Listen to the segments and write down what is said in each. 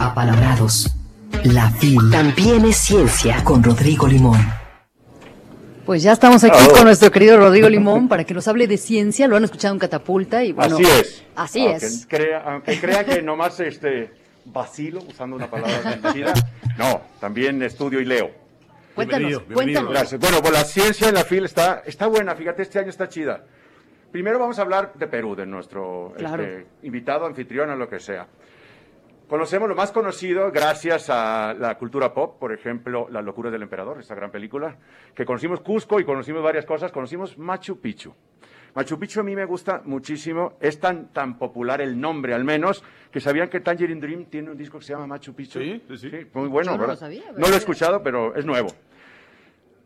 Apalabrados. La FIL también es ciencia con Rodrigo Limón. Pues ya estamos aquí con nuestro querido Rodrigo Limón para que nos hable de ciencia. Lo han escuchado en Catapulta y bueno. Así es. Así aunque es. Crea, aunque crea que nomás este vacilo, usando una palabra mentira, no, también estudio y leo. Cuéntanos, Bienvenido, bienvenido. cuéntanos. Gracias. Bueno, pues la ciencia en la FIL está, está buena, fíjate, este año está chida. Primero vamos a hablar de Perú, de nuestro Claro. este, invitado, anfitrión o lo que sea. Conocemos lo más conocido gracias a la cultura pop, por ejemplo, La locura del emperador, esa gran película, que conocimos Cusco y conocimos varias cosas, conocimos Machu Picchu. Machu Picchu a mí me gusta muchísimo, es tan, tan popular el nombre al menos, que sabían que Tangerine Dream tiene un disco que se llama Machu Picchu. Sí, sí, sí. muy bueno, Yo no lo ¿verdad? sabía, no lo ¿verdad? he escuchado, pero es nuevo.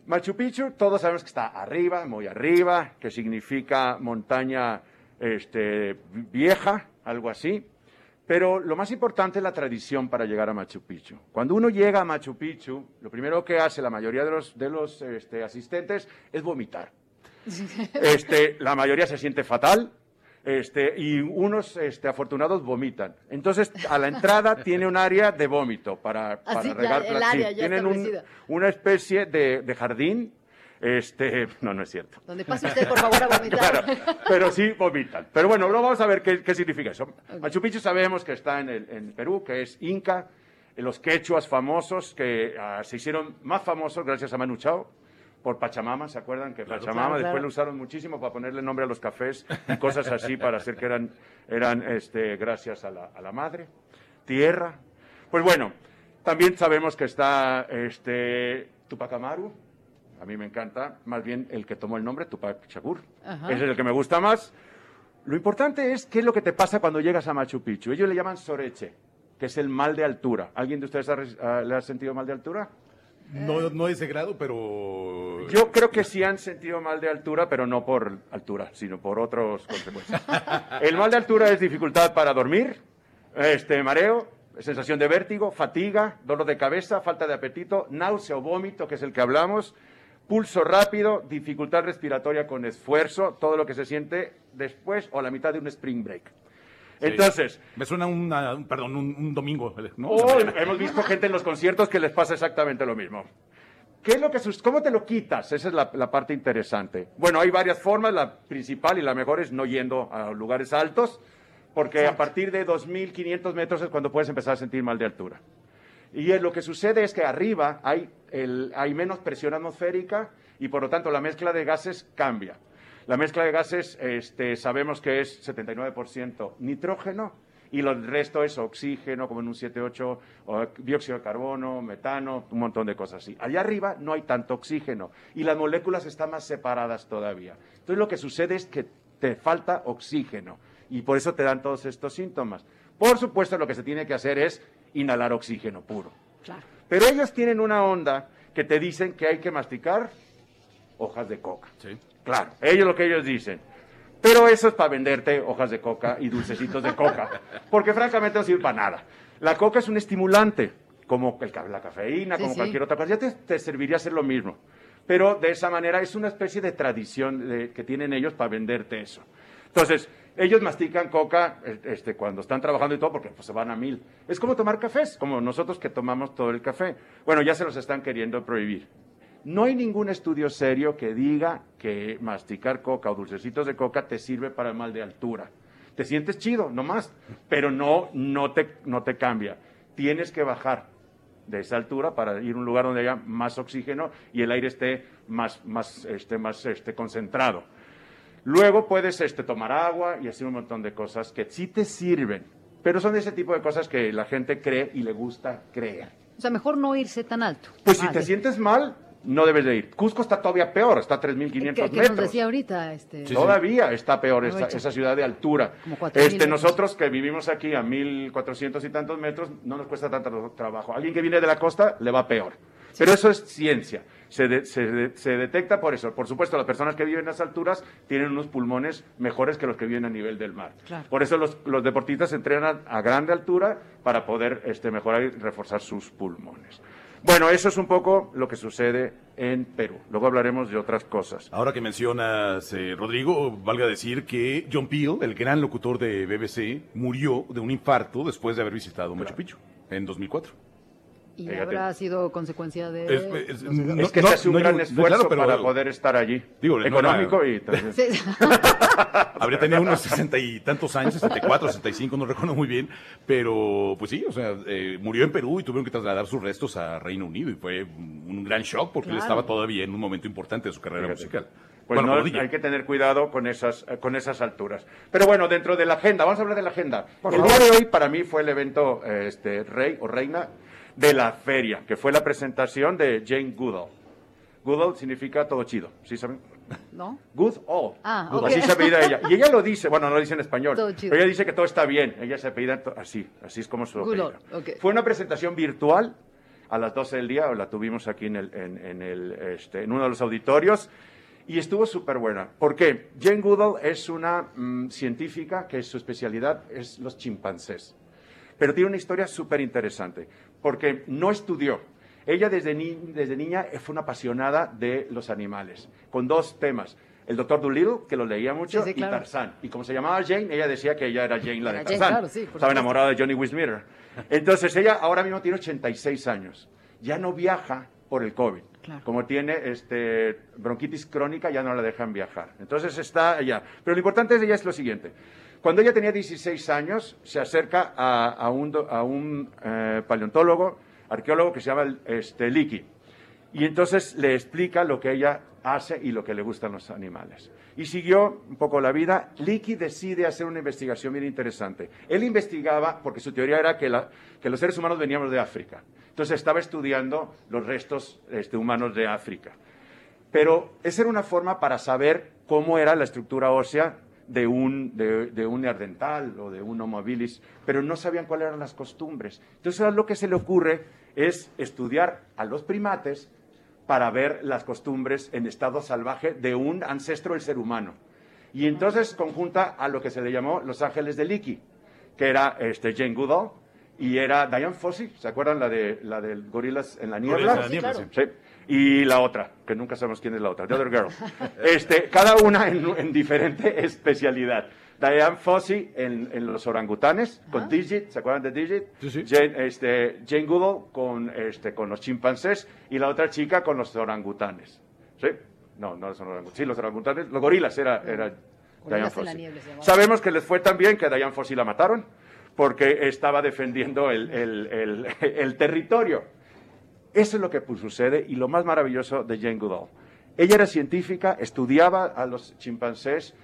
Machu Picchu, todos sabemos que está arriba, muy arriba, que significa montaña este, vieja, algo así. Pero lo más importante es la tradición para llegar a Machu Picchu. Cuando uno llega a Machu Picchu, lo primero que hace la mayoría de los, de los este, asistentes es vomitar. Este, la mayoría se siente fatal este, y unos este, afortunados vomitan. Entonces, a la entrada tiene un área de vómito para, para Así, ya, regar el pla- área ya Tienen un- una especie de, de jardín. Este, no, no es cierto. Donde pase usted, por favor, a vomitar. Claro, pero sí vomitan. Pero bueno, luego vamos a ver qué, qué significa eso. Machu Picchu sabemos que está en, el- en Perú, que es Inca, los quechuas famosos que ah, se hicieron más famosos gracias a Manu Chao por Pachamama, ¿se acuerdan? Que Pachamama Claro, después lo usaron muchísimo para ponerle nombre a los cafés y cosas así para hacer que eran, eran este, gracias a la, a la madre. Tierra. Pues bueno, también sabemos que está este, Tupac Amaru, a mí me encanta, más bien el que tomó el nombre, Tupac Shakur. Ajá. Ese es el que me gusta más. Lo importante es qué es lo que te pasa cuando llegas a Machu Picchu. Ellos le llaman soreche, que es el mal de altura. ¿Alguien de ustedes ha le ha sentido mal de altura? No, no ese grado, pero. Yo creo que sí han sentido mal de altura, pero no por altura, sino por otras consecuencias. El mal de altura es dificultad para dormir, este mareo, sensación de vértigo, fatiga, dolor de cabeza, falta de apetito, náusea o vómito, que es el que hablamos, pulso rápido, dificultad respiratoria con esfuerzo, todo lo que se siente después o a la mitad de un spring break. Entonces, Me suena una, un, perdón, un, un domingo, ¿no? Hoy hemos visto gente en los conciertos que les pasa exactamente lo mismo. ¿Qué es lo que sus- ¿Cómo te lo quitas? Esa es la, la parte interesante. Bueno, hay varias formas. La principal y la mejor es no yendo a lugares altos, porque a partir de 2.500 metros es cuando puedes empezar a sentir mal de altura. Y lo que sucede es que arriba hay, menos presión atmosférica y por lo tanto la mezcla de gases cambia. La mezcla de gases este, sabemos que es 79% nitrógeno y el resto es oxígeno, como en un 7-8, o dióxido de carbono, metano, un montón de cosas así. Allá arriba no hay tanto oxígeno y las moléculas están más separadas todavía. Entonces lo que sucede es que te falta oxígeno y por eso te dan todos estos síntomas. Por supuesto, lo que se tiene que hacer es inhalar oxígeno puro. Claro. Pero ellos tienen una onda que te dicen que hay que masticar hojas de coca. Sí. Claro, ellos lo que ellos dicen. Pero eso es para venderte hojas de coca y dulcecitos de coca. Porque francamente no sirve para nada. La coca es un estimulante, como el la cafeína, Sí, como sí. cualquier otra cosa. Ya te, te serviría hacer lo mismo. Pero de esa manera es una especie de tradición de- que tienen ellos para venderte eso. Entonces, ellos mastican coca eh, este, cuando están trabajando y todo porque pues, se van a mil. Es como tomar cafés, como nosotros que tomamos todo el café. Bueno, ya se los están queriendo prohibir. No hay ningún estudio serio que diga que masticar coca o dulcecitos de coca te sirve para el mal de altura. Te sientes chido, no más, pero no, no, te, no te cambia. Tienes que bajar de esa altura para ir a un lugar donde haya más oxígeno y el aire esté más, más, este, más este, concentrado. Luego puedes este, tomar agua y hacer un montón de cosas que sí te sirven, pero son de ese tipo de cosas que la gente cree y le gusta creer. O sea, mejor no irse tan alto. Pues si Vale. te sientes mal, no debes de ir. Cusco está todavía peor, está a 3.500 ¿Qué, qué metros. nos decía ahorita? Este, Todavía está peor esa, esa ciudad de altura. Como 4.000 Este, metros. nosotros que vivimos aquí a 1.400 y tantos metros, no nos cuesta tanto trabajo. Alguien que viene de la costa le va peor. Pero eso es ciencia. Se, de- se de- se detecta por eso. Por supuesto, las personas que viven a las alturas tienen unos pulmones mejores que los que viven a nivel del mar. Claro. Por eso los, los deportistas se entrenan a grande altura para poder este, mejorar y reforzar sus pulmones. Bueno, eso es un poco lo que sucede en Perú. Luego hablaremos de otras cosas. Ahora que mencionas, eh, Rodrigo, valga decir que John Peel, el gran locutor de BBC, murió de un infarto después de haber visitado Machu Picchu. en 2004. ¿Y Fíjate. habrá sido consecuencia de...? Es, es- no- es que no- se hace un no- gran esfuerzo claro, pero para poder estar allí. Digo, no económico era- y también. Sí. Habría tenido unos sesenta y tantos años, 64, 65, no recuerdo muy bien, pero pues sí, o sea, eh, murió en Perú y tuvieron que trasladar sus restos a Reino Unido y fue un gran shock porque él Claro. estaba todavía en un momento importante de su carrera Fíjate. musical. Pues Bueno, no, hay que tener cuidado con esas, eh, con esas alturas. Pero bueno, dentro de la agenda, vamos a hablar de la agenda. el día de hoy para mí fue el evento eh, este, rey o reina de la feria, que fue la presentación de Jane Goodall. Goodall significa todo chido, ¿sí saben? ¿No? Good all. Ah, Good ok. Así se apellida ella. Y ella lo dice, bueno, no lo dice en español, Todo chido. pero ella dice que todo está bien. Ella se apellida así, así es como su Good apellido. all, ok. Fue una presentación virtual a las 12 del día, la tuvimos aquí en, el, en, en el, este, en uno de los auditorios. Y estuvo súper buena. ¿Por qué? Jane Goodall es una mm, científica que su especialidad es los chimpancés. Pero tiene una historia súper interesante, porque no estudió. Ella desde, ni- desde niña fue una apasionada de los animales, con dos temas. El doctor Dolittle, que lo leía mucho, Sí, sí, claro. y Tarzán. Y como se llamaba Jane, ella decía que ella era Jane la de Era Jane, Tarzán. claro, sí, Estaba enamorada de Johnny Wismiller. Entonces ella ahora mismo tiene 86 años. Ya no viaja por el COVID. Claro. Como tiene este, bronquitis crónica, ya no la dejan viajar. Entonces está allá. Pero lo importante de ella es lo siguiente. Cuando ella tenía 16 años, se acerca a, a un, a un, eh, paleontólogo, arqueólogo que se llama este, Leakey. Y entonces le explica lo que ella hace y lo que le gustan los animales. Y siguió un poco la vida. Leakey decide hacer una investigación bien interesante. Él investigaba, porque su teoría era que, la- que los seres humanos veníamos de África. Entonces estaba estudiando los restos este, humanos de África. Pero esa era una forma para saber cómo era la estructura ósea de un, de, de un neandertal o de un homo habilis, pero no sabían cuáles eran las costumbres. Entonces lo que se le ocurre es estudiar a los primates para ver las costumbres en estado salvaje de un ancestro del ser humano. Y entonces conjunta a lo que se le llamó los ángeles de Leakey, que era este, Jane Goodall y era Diane Fossey, ¿se acuerdan la de la del gorilas en la niebla? Gorilas en la niebla, claro. sí. Y la otra, que nunca sabemos quién es la otra, The Other Girl. Este, cada una en, en diferente especialidad. Diane Fossey en, en los orangutanes, con Digit, ¿se acuerdan de Digit? Sí, sí. Jane, este, Jane Goodall con, este, con los chimpancés y la otra chica con los orangutanes. ¿Sí? No, no son orangutanes. Sí, los orangutanes, los gorilas era, era Diane Fossey. niebla. Sabemos que les fue tan bien que a Diane Fossey la mataron porque estaba defendiendo el, el- el- el territorio. Eso es lo que pues, sucede y lo más maravilloso de Jane Goodall. Ella era científica, estudiaba a los chimpancés,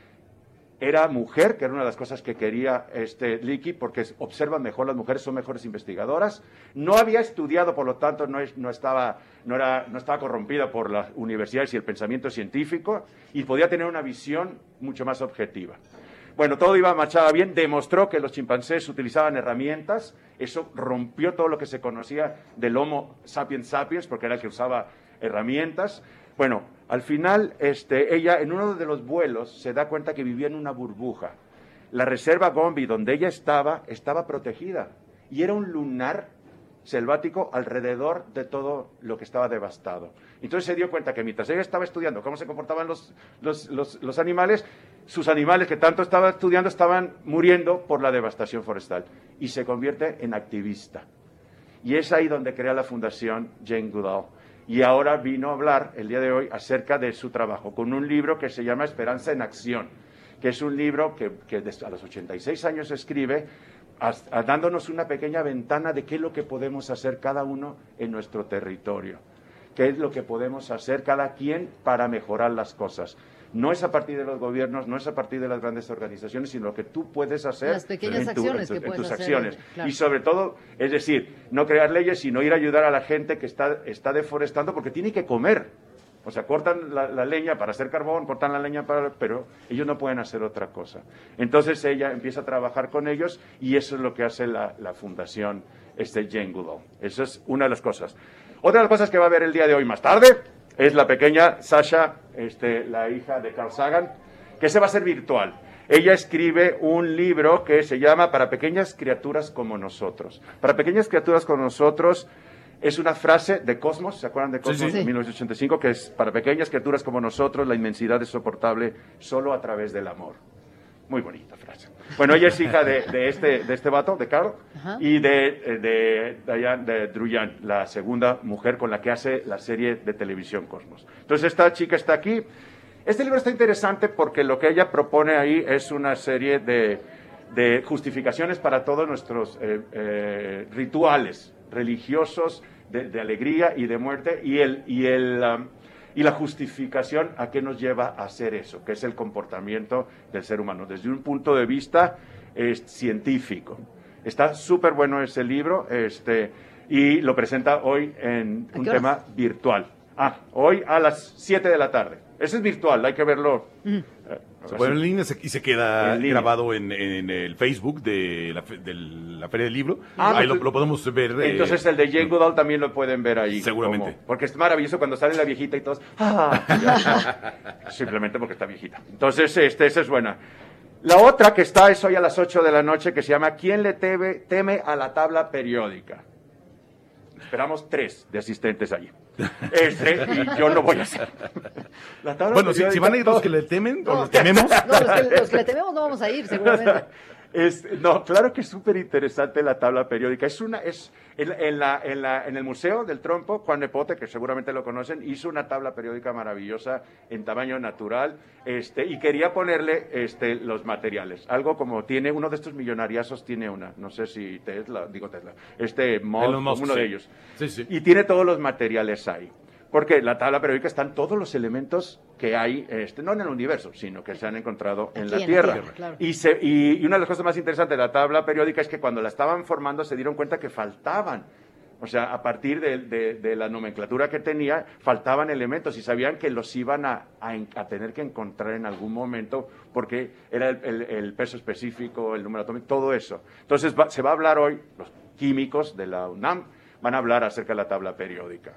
era mujer, que era una de las cosas que quería este porque observan mejor las mujeres, son mejores investigadoras. No había estudiado, por lo tanto, no, no estaba, no, era, no estaba corrompida por las universidades y el pensamiento científico, y podía tener una visión mucho más objetiva. Bueno, todo iba marchaba bien, demostró que los chimpancés utilizaban herramientas, eso rompió todo lo que se conocía del Homo sapiens sapiens, porque era el que usaba herramientas. Bueno, al final, este, ella en uno de los vuelos se da cuenta que vivía en una burbuja. La reserva Gombi, donde ella estaba, estaba protegida y era un lunar selvático alrededor de todo lo que estaba devastado. Entonces se dio cuenta que mientras ella estaba estudiando cómo se comportaban los, los, los- los animales, sus animales que tanto estaba estudiando estaban muriendo por la devastación forestal y se convierte en activista. Y es ahí donde crea la fundación Jane Goodall. Y ahora vino a hablar el día de hoy acerca de su trabajo con un libro que se llama Esperanza en Acción, que es un libro que, que a los 86 años escribe, dándonos una pequeña ventana de qué es lo que podemos hacer cada uno en nuestro territorio, qué es lo que podemos hacer cada quien para mejorar las cosas. No es a partir de los gobiernos, no es a partir de las grandes organizaciones, sino lo que tú puedes hacer Las pequeñas en, tu- acciones en que tu- en puedes tus hacer, acciones. claro. Y sobre todo, es decir, no crear leyes, sino ir a ayudar a la gente que está, está deforestando porque tiene que comer. O sea, cortan la, la leña para hacer carbón, cortan la leña para... pero ellos no pueden hacer otra cosa. Entonces ella empieza a trabajar con ellos y eso es lo que hace la, la fundación este Jane Goodall. Eso es una de las cosas. Otra de las cosas que va a ver el día de hoy más tarde es la pequeña Sasha, este, la hija de Carl Sagan, que se va a hacer virtual. Ella escribe un libro que se llama Para pequeñas criaturas como nosotros. Para pequeñas criaturas como nosotros es una frase de Cosmos, ¿se acuerdan de Sí, Cosmos sí. de 1985? Que es, para pequeñas criaturas como nosotros, la inmensidad es soportable solo a través del amor. Muy bonita frase. Bueno, ella es hija de, de este, de este vato, de Carl, Ajá. y de, de Diane de Druyan, la segunda mujer con la que hace la serie de televisión Cosmos. Entonces, esta chica está aquí. Este libro está interesante porque lo que ella propone ahí es una serie de, de justificaciones para todos nuestros eh, eh, rituales religiosos de, de alegría y de muerte y el, y el um, y la justificación a qué nos lleva a hacer eso, que es el comportamiento del ser humano, desde un punto de vista eh, científico. Está súper bueno ese libro este, y lo presenta hoy en ¿A un tema virtual. Ah, hoy a las 7 de la tarde. Ese es virtual, hay que verlo. eh, Se pone en línea y se queda En grabado en, en el Facebook de la, fe- de la Feria del Libro. Ah, Ahí lo, pues, lo podemos ver. eh, Entonces el de Jane Goodall también lo pueden ver ahí. Seguramente. como- porque es maravilloso cuando sale la viejita y todos. "Ah", ya. Simplemente porque está viejita. Entonces, este, esa es buena. La otra que está es hoy a las 8 de la noche que se llama ¿Quién le teme, teme a la tabla periódica? Esperamos tres de asistentes allí. Este, y yo no voy a. La tabla Bueno, si, van a ir los que le temen o los tememos. No, los que, los que le tememos no vamos a ir, seguramente. No, claro que es súper interesante la tabla periódica. Es una, es en, en la, en, la, en el Museo del Trompo, Juan Nepote, que seguramente lo conocen, hizo una tabla periódica maravillosa en tamaño natural, este, y quería ponerle este, los materiales. Algo como tiene, uno de estos millonariazos tiene una, no sé si Tesla, digo Tesla, este Musk, uno de sí. ellos. Sí, sí. Y tiene todos los materiales ahí. Porque la tabla periódica están todos los elementos que hay, este, no en el universo, sino que se han encontrado en Aquí la en la Tierra. Claro. Y, se- y- y una de las cosas más interesantes de la tabla periódica es que cuando la estaban formando se dieron cuenta que faltaban. O sea, a partir de, de- de la nomenclatura que tenía, faltaban elementos y sabían que los iban a, a en- a tener que encontrar en algún momento porque era el, el- el peso específico, el número atómico, todo eso. Entonces va- se va a hablar hoy, los químicos de la UNAM van a hablar acerca de la tabla periódica.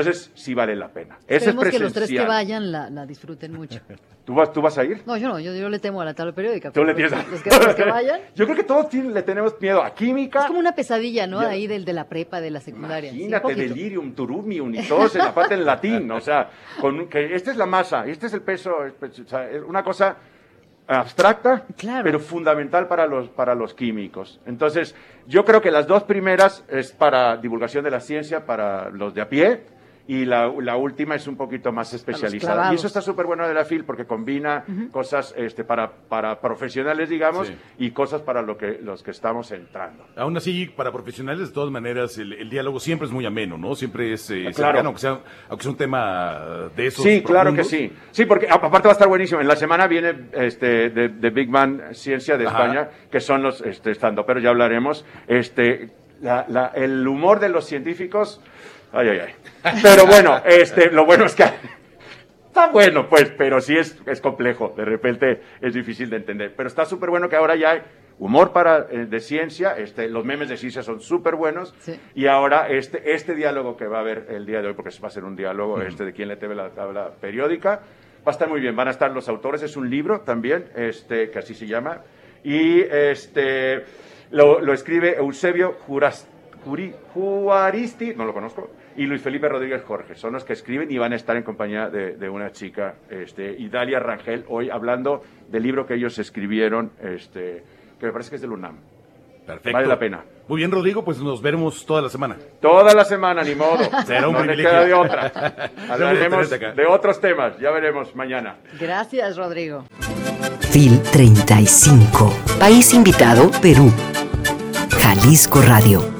Entonces, sí vale la pena. Ese es que los tres que vayan la, la disfruten mucho. ¿Tú vas, ¿Tú vas a ir? No, yo no, yo, yo le temo a la tabla periódica. Tú le tienes los, los que, los que vayan. Yo creo que todos le tenemos miedo a química. Es como una pesadilla, ¿no? Ya. Ahí del de la prepa, de la secundaria. Sí, un Imagínate, poquito. delirium, turumium y todo eso, aparte en latín, o sea, con, que esta es la masa, este es el peso, es- pues, o sea, es una cosa abstracta, Claro. pero fundamental para los, para los químicos. Entonces, yo creo que las dos primeras es para divulgación de la ciencia, para los de a pie, y la, la última es un poquito más especializada. Y eso está súper bueno de la FIL porque combina cosas este, para, para profesionales, digamos, Sí. y cosas para lo que, los que estamos entrando. Aún así, para profesionales, de todas maneras, el, el diálogo siempre es muy ameno, ¿no? Siempre es eh, Claro. cercano, aunque sea, aunque sea un tema de esos. Sí, claro que profundos. sí. Sí, porque aparte va a estar buenísimo. En la semana viene este de, de Big Man Ciencia de Ajá. España, que son los este, estando, pero ya hablaremos. Este, la- la- el humor de los científicos, ay, ay, ay. Pero bueno, este, lo bueno es que está bueno, pues, pero sí es, es complejo. De repente es difícil de entender. Pero está súper bueno que ahora ya hay humor para eh, de ciencia. Este, los memes de ciencia son súper buenos. Sí. Y ahora este, este diálogo que va a haber el día de hoy, porque va a ser un diálogo este de quién le teme la tabla periódica, va a estar muy bien. Van a estar los autores, es un libro también, este, que así se llama. Y este lo, lo escribe Eusebio Juras, Juri- Juaristi, no lo conozco, y Luis Felipe Rodríguez Jorge. Son los que escriben y van a estar en compañía de, de una chica, este, y Dalia Rangel, hoy hablando del libro que ellos escribieron, este, que me parece que es del UNAM. Perfecto. Vale la pena. Muy bien, Rodrigo, pues nos veremos toda la semana. Toda la semana, ni modo. Será un no me privilegio. queda de otra. Hablaremos de otros temas. Ya veremos mañana. Gracias, Rodrigo. FIL 35. País invitado, Perú. Jalisco Radio.